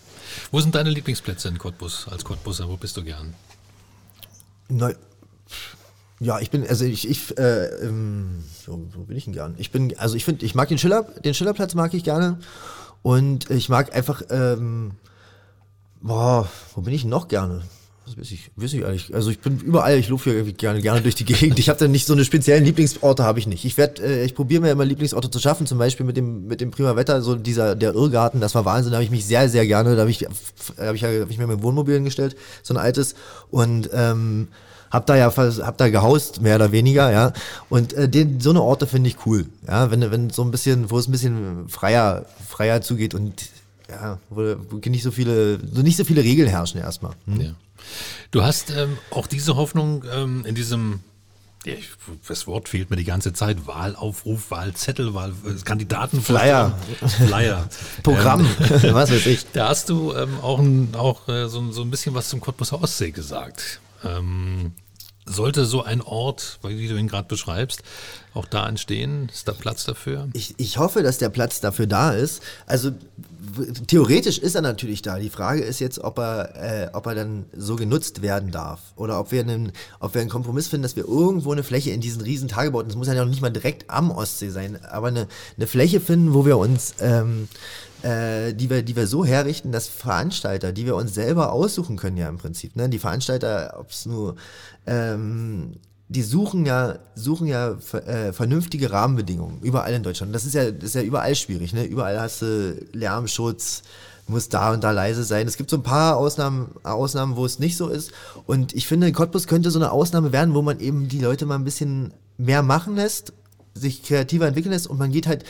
Wo sind deine Lieblingsplätze in Cottbus, als Cottbuser? Wo bist du gern? Na, ja, ich bin, also ich, ich äh, ähm, wo, wo, bin ich denn gern? Ich bin, also ich finde, ich mag den Schiller, den Schillerplatz mag ich gerne. Und ich mag einfach, ähm, boah, wo bin ich denn noch gerne? Weiß ich, weiß ich eigentlich. Also ich bin überall, ich laufe hier gerne, gerne durch die Gegend. Ich habe da nicht so eine speziellen Lieblingsorte, habe ich nicht. Ich werde, äh, ich probiere mir immer Lieblingsorte zu schaffen, zum Beispiel mit dem, mit dem prima Wetter, so dieser, der Irrgarten, das war Wahnsinn, da habe ich mich sehr, sehr gerne, da habe ich, hab ich, hab ich mir mein Wohnmobil hingestellt, so ein altes und ähm, hab da ja hab da gehaust mehr oder weniger ja und äh, den, so eine Orte finde ich cool ja wenn wenn so ein bisschen wo es ein bisschen freier freier zugeht und ja wo, wo nicht so viele so nicht so viele Regeln herrschen erstmal hm? ja. Du hast ähm, auch diese Hoffnung ähm, in diesem ja, das Wort fehlt mir die ganze Zeit. Wahlaufruf, Wahlzettel, Wahl, äh, Kandidaten. Flyer. Flyer. Programm, ähm, was weiß ich. Da hast du ähm, auch, ein, auch äh, so, so ein bisschen was zum Cottbus Ostsee gesagt. Ähm, sollte so ein Ort, wie du ihn gerade beschreibst, auch da entstehen? Ist da Platz dafür? Ich, ich hoffe, dass der Platz dafür da ist. Also theoretisch ist er natürlich da. Die Frage ist jetzt, ob er, äh, ob er dann so genutzt werden darf. Oder ob wir, einen, ob wir einen Kompromiss finden, dass wir irgendwo eine Fläche in diesen riesen Tagebauten, das muss ja noch nicht mal direkt am Ostsee sein, aber eine, eine Fläche finden, wo wir uns ähm, äh, die, wir, die wir so herrichten, dass Veranstalter, die wir uns selber aussuchen können, ja im Prinzip, ne? die Veranstalter, ob es nur, ähm, die suchen ja, suchen ja äh, vernünftige Rahmenbedingungen, überall in Deutschland. Das ist ja, das ist ja überall schwierig, ne? Überall hast du Lärmschutz, muss da und da leise sein. Es gibt so ein paar Ausnahmen, Ausnahmen, wo es nicht so ist. Und ich finde, Cottbus könnte so eine Ausnahme werden, wo man eben die Leute mal ein bisschen mehr machen lässt sich kreativer entwickeln lässt und man geht halt,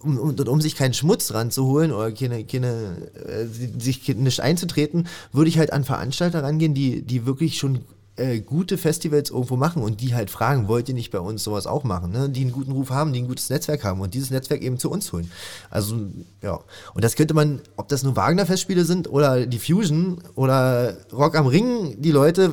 um, um, um sich keinen Schmutz ranzuholen oder keine, keine, äh, sich nicht einzutreten, würde ich halt an Veranstalter rangehen, die, die wirklich schon äh, gute Festivals irgendwo machen und die halt fragen, wollt ihr nicht bei uns sowas auch machen, ne? die einen guten Ruf haben, die ein gutes Netzwerk haben und dieses Netzwerk eben zu uns holen. Also ja, und das könnte man, ob das nur Wagner-Festspiele sind oder die Fusion oder Rock am Ring, die Leute,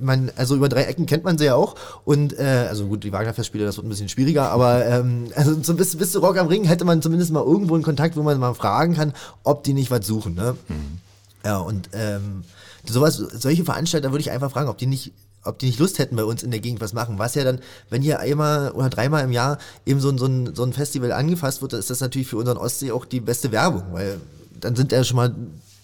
man, also über drei Ecken kennt man sie ja auch. Und äh, also gut, die Wagner-Festspiele, das wird ein bisschen schwieriger, aber ähm, also so bis, bis zu Rock am Ring hätte man zumindest mal irgendwo einen Kontakt, wo man mal fragen kann, ob die nicht was suchen. Ne? Mhm. Ja, und ähm, sowas, solche Veranstalter würde ich einfach fragen, ob die nicht ob die nicht Lust hätten, bei uns in der Gegend was machen. Was ja dann, wenn hier einmal oder dreimal im Jahr eben so, ein, so, ein, so ein Festival angefasst wird, ist das natürlich für unseren Ostsee auch die beste Werbung, weil dann sind ja schon mal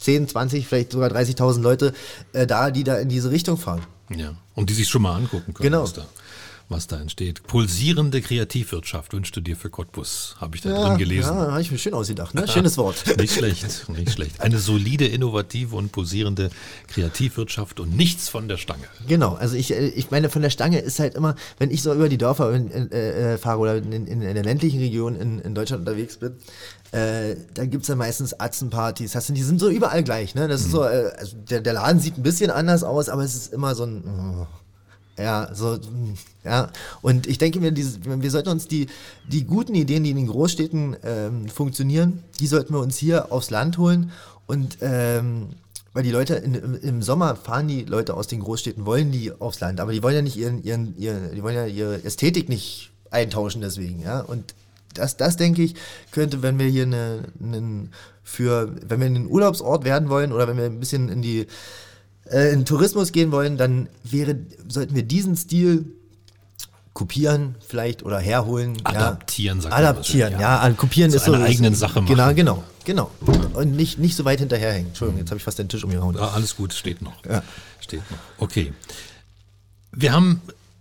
10, 20, vielleicht sogar 30.000 Leute äh, da, die da in diese Richtung fahren. Ja, und die sich schon mal angucken können. Genau was da entsteht. Pulsierende Kreativwirtschaft wünschst du dir für Cottbus, habe ich da ja, drin gelesen. Ja, habe ich mir schön ausgedacht. Ne? Schönes Wort. nicht schlecht, nicht schlecht. Eine solide, innovative und pulsierende Kreativwirtschaft und nichts von der Stange. Genau, also ich, äh, ich meine, von der Stange ist halt immer, wenn ich so über die Dörfer äh, äh, fahre oder in, in, in, der ländlichen Region in, in Deutschland unterwegs bin, äh, da gibt es ja meistens Atzenpartys. Hast du, die sind so überall gleich. Ne? Das mhm. ist so, äh, also der, der Laden sieht ein bisschen anders aus, aber es ist immer so ein. Oh ja, so, ja. Und ich denke mir, diese, wir sollten uns die, die guten Ideen, die in den Großstädten ähm, funktionieren, die sollten wir uns hier aufs Land holen. Und ähm, weil die Leute in, im, Sommer fahren die Leute aus den Großstädten, wollen die aufs Land, aber die wollen ja nicht ihren, ihren, ihren die wollen ja ihre Ästhetik nicht eintauschen deswegen, ja. Und das, das denke ich, könnte, wenn wir hier eine, einen für, wenn wir in einen Urlaubsort werden wollen oder wenn wir ein bisschen in die äh, in Tourismus gehen wollen, dann wäre, sollten wir diesen Stil kopieren vielleicht oder herholen. Adaptieren, ja. sagt Adaptieren, ja. ja. Kopieren Zu ist so. Eine eigenen Sache machen. Genau, genau, genau. Und nicht, nicht so weit hinterherhängen. Entschuldigung, jetzt habe ich fast den Tisch umgehauen. Ja, alles gut, steht noch. Ja. Steht noch. Okay. Wir haben,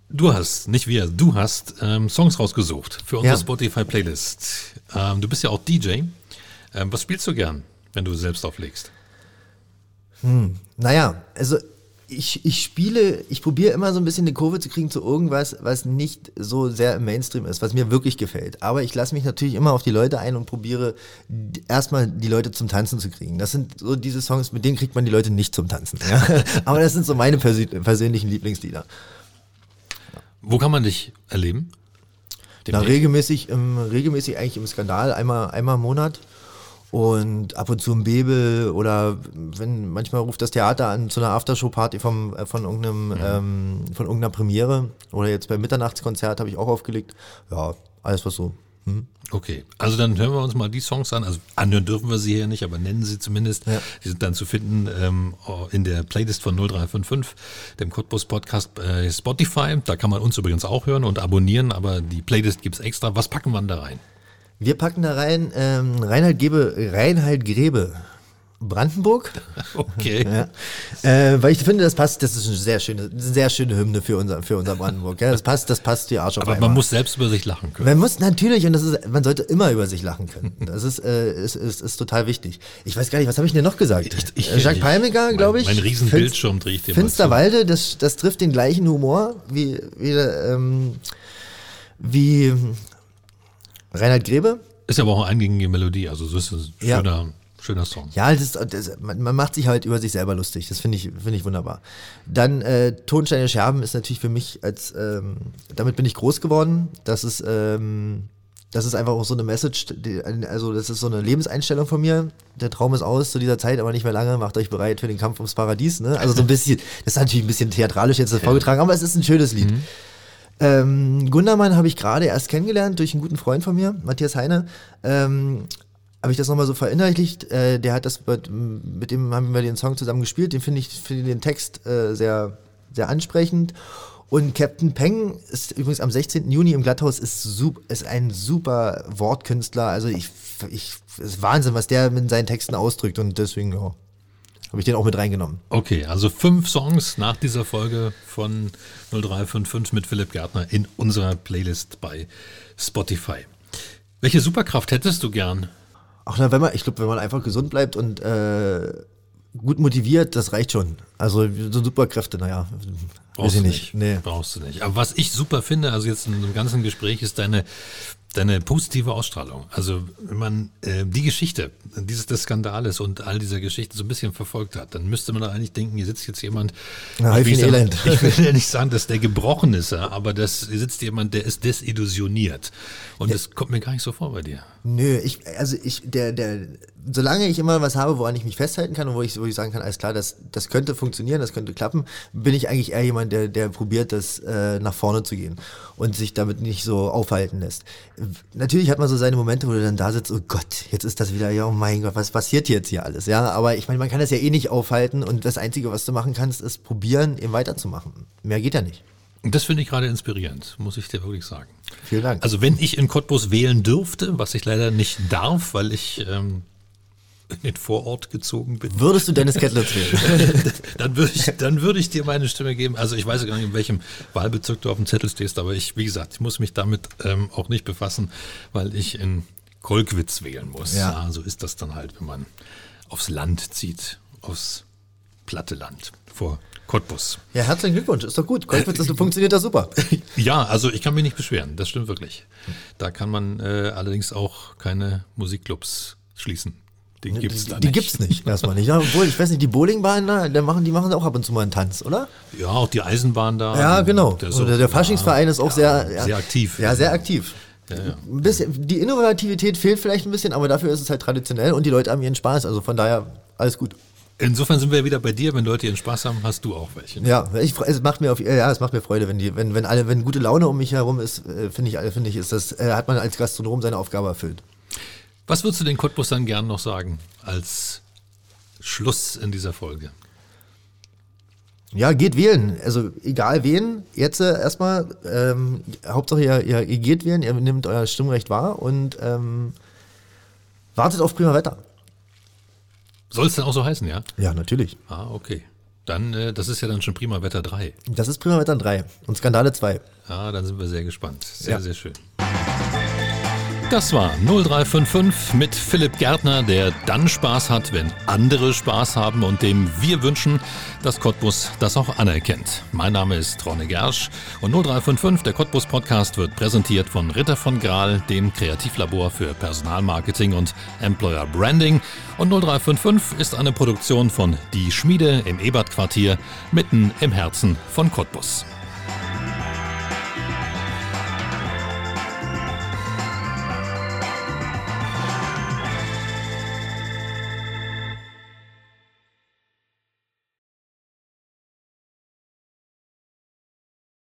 du hast, nicht wir, du hast ähm, Songs rausgesucht für unsere Spotify-Playlist. Ähm, du bist ja auch DJ. Ähm, was spielst du gern, wenn du selbst auflegst? Hm, naja, also ich, ich spiele, ich probiere immer so ein bisschen eine Kurve zu kriegen zu irgendwas, was nicht so sehr im Mainstream ist, was mir wirklich gefällt. Aber ich lasse mich natürlich immer auf die Leute ein und probiere erstmal die Leute zum Tanzen zu kriegen. Das sind so diese Songs, mit denen kriegt man die Leute nicht zum Tanzen. Ja? Aber das sind so meine persönlichen Lieblingslieder. Wo kann man dich erleben? Na, regelmäßig, im, regelmäßig eigentlich im Skandal, einmal, einmal im Monat und ab und zu ein Bebel oder wenn manchmal ruft das Theater an zu einer Aftershow-Party vom, äh, von, irgendeinem, mhm. ähm, von irgendeiner Premiere oder jetzt beim Mitternachtskonzert habe ich auch aufgelegt. Ja, alles was so. Hm? Okay, also dann hören wir uns mal die Songs an. Also anhören dürfen wir sie hier nicht, aber nennen sie zumindest. Ja. Die sind dann zu finden ähm, in der Playlist von 0355, dem Cottbus Podcast äh, Spotify. Da kann man uns übrigens auch hören und abonnieren, aber die Playlist gibt es extra. Was packen wir da rein? Wir packen da rein ähm, Reinhard, Gebe, Reinhard Grebe. Brandenburg. Okay. Ja. Äh, weil ich finde, das passt, das ist eine sehr schöne, sehr schöne Hymne für unser, für unser Brandenburg. Ja, das passt, das passt die Arsch auf Aber einmal. man muss selbst über sich lachen können. Man muss natürlich, und das ist, man sollte immer über sich lachen können. Das ist, äh, ist, ist, ist total wichtig. Ich weiß gar nicht, was habe ich denn noch gesagt? Ich- ich- Jacques ich- Palmiger, glaube ich. mein riesen Finst- Bildschirm drehe ich dir mal Finsterwalde, das, das trifft den gleichen Humor wie, wie, ähm, wie Reinhard Grebe. Ist aber auch eine eingängige Melodie, also so ist ein Ja. schöner, schöner Song. Ja, das, das, man, macht sich halt über sich selber lustig. Das finde ich, finde ich wunderbar. Dann äh, Tonsteine Scherben ist natürlich für mich als, ähm, damit bin ich groß geworden. Das ist, ähm, das ist einfach auch so eine Message, die, also das ist so eine Lebenseinstellung von mir. Der Traum ist aus zu dieser Zeit, aber nicht mehr lange. Macht euch bereit für den Kampf ums Paradies. Ne? Also so ein bisschen, das ist natürlich ein bisschen theatralisch jetzt vorgetragen, aber es ist ein schönes Lied. Ähm, Gundermann habe ich gerade erst kennengelernt durch einen guten Freund von mir, Matthias Heine. Ähm, habe ich das nochmal so verinnerlicht. Äh, der hat das, mit, mit dem haben wir den Song zusammen gespielt. Den finde ich, finde den Text äh, sehr, sehr ansprechend. Und Captain Peng ist übrigens am 16. Juni im Glatthaus, ist, sup, ist ein super Wortkünstler. Also ich, ich, ist Wahnsinn, was der mit seinen Texten ausdrückt. Und deswegen, ja, habe ich den auch mit reingenommen. Okay, also fünf Songs nach dieser Folge von 0355 mit Philipp Gärtner in unserer Playlist bei Spotify. Welche Superkraft hättest du gern? Ach, na, wenn man, ich glaube, wenn man einfach gesund bleibt und äh, gut motiviert, das reicht schon. Also so Superkräfte, naja, weiß ich nicht. Nee. Brauchst du nicht. Aber was ich super finde, also jetzt in dem ganzen Gespräch, ist deine, deine positive Ausstrahlung. Also wenn man äh, die Geschichte dieses des Skandales und all dieser Geschichten so ein bisschen verfolgt hat, dann müsste man da eigentlich denken, hier sitzt jetzt jemand, Ja, ich, will nicht sagen, ich will ja nicht sagen, dass der gebrochen ist, aber das, hier sitzt jemand, der ist desillusioniert. Und das kommt mir gar nicht so vor bei dir. Nö, ich, also ich, der, der, solange ich immer was habe, woran ich mich festhalten kann und wo ich, wo ich sagen kann, alles klar, das, das könnte funktionieren, das könnte klappen, bin ich eigentlich eher jemand, der, der probiert, das äh, nach vorne zu gehen und sich damit nicht so aufhalten lässt. Natürlich hat man so seine Momente, wo du dann da sitzt, oh Gott, jetzt ist das wieder, ja, oh mein Gott, was passiert jetzt hier alles, ja, aber ich meine, man kann das ja eh nicht aufhalten und das Einzige, was du machen kannst, ist probieren, eben weiterzumachen. Mehr geht ja nicht. Das finde ich gerade inspirierend, muss ich dir wirklich sagen. Vielen Dank. Also wenn ich in Cottbus wählen dürfte, was ich leider nicht darf, weil ich ähm, in den Vorort gezogen bin, Würdest du Dennis Kettlitz wählen? dann würde ich, dann würde ich dir meine Stimme geben. Also ich weiß gar nicht, in welchem Wahlbezirk du auf dem Zettel stehst, aber ich, wie gesagt, ich muss mich damit ähm, auch nicht befassen, weil ich in Kolkwitz wählen muss. Ja. so ist das dann halt, wenn man aufs Land zieht, aufs platte Land vor Cottbus. Ja, herzlichen Glückwunsch, ist doch gut. Kolkwitz, das funktioniert das super. Ja, also ich kann mich nicht beschweren, das stimmt wirklich. Da kann man äh, allerdings auch keine Musikclubs schließen. Den gibt's da die nicht. gibt's nicht, erstmal nicht. Ja, obwohl, ich weiß nicht, die Bowlingbahnen, da, da machen, die machen auch ab und zu mal einen Tanz, oder? Ja, auch die Eisenbahn da. Ja, genau. Der, Der, der Faschingsverein ist auch sehr, ja, sehr aktiv. Ja, sehr aktiv. Ja, ja. Ein bisschen, die Innovativität fehlt vielleicht ein bisschen, aber dafür ist es halt traditionell und die Leute haben ihren Spaß. Also von daher alles gut. Insofern sind wir ja wieder bei dir. Wenn Leute ihren Spaß haben, hast du auch welche. ne? Ja, ich, es macht mir auf, ja, es macht mir Freude, wenn die, wenn, wenn alle, wenn gute Laune um mich herum ist, äh, finde ich, finde ich, ist das, äh, hat man als Gastronom seine Aufgabe erfüllt. Was würdest du den Cottbusern gern noch sagen als Schluss in dieser Folge? Ja, geht wählen. Also egal wen, jetzt äh, erstmal, ähm, Hauptsache ihr, ihr, ihr geht wählen, ihr nehmt euer Stimmrecht wahr und ähm, wartet auf prima Wetter. Soll es denn auch so heißen, ja? Ja, natürlich. Ah, okay. Dann, äh, das ist ja dann schon prima Wetter 3. Das ist prima Wetter 3 und Skandale 2. Ja, dann sind wir sehr gespannt. Sehr, Ja. sehr schön. Das war 0355 mit Philipp Gärtner, der dann Spaß hat, wenn andere Spaß haben und dem wir wünschen, dass Cottbus das auch anerkennt. Mein Name ist Ronne Gersch und 0355, der Cottbus Podcast, wird präsentiert von Ritter von Graal, dem Kreativlabor für Personalmarketing und Employer Branding. Und 0355 ist eine Produktion von Die Schmiede im Ebert-Quartier, mitten im Herzen von Cottbus.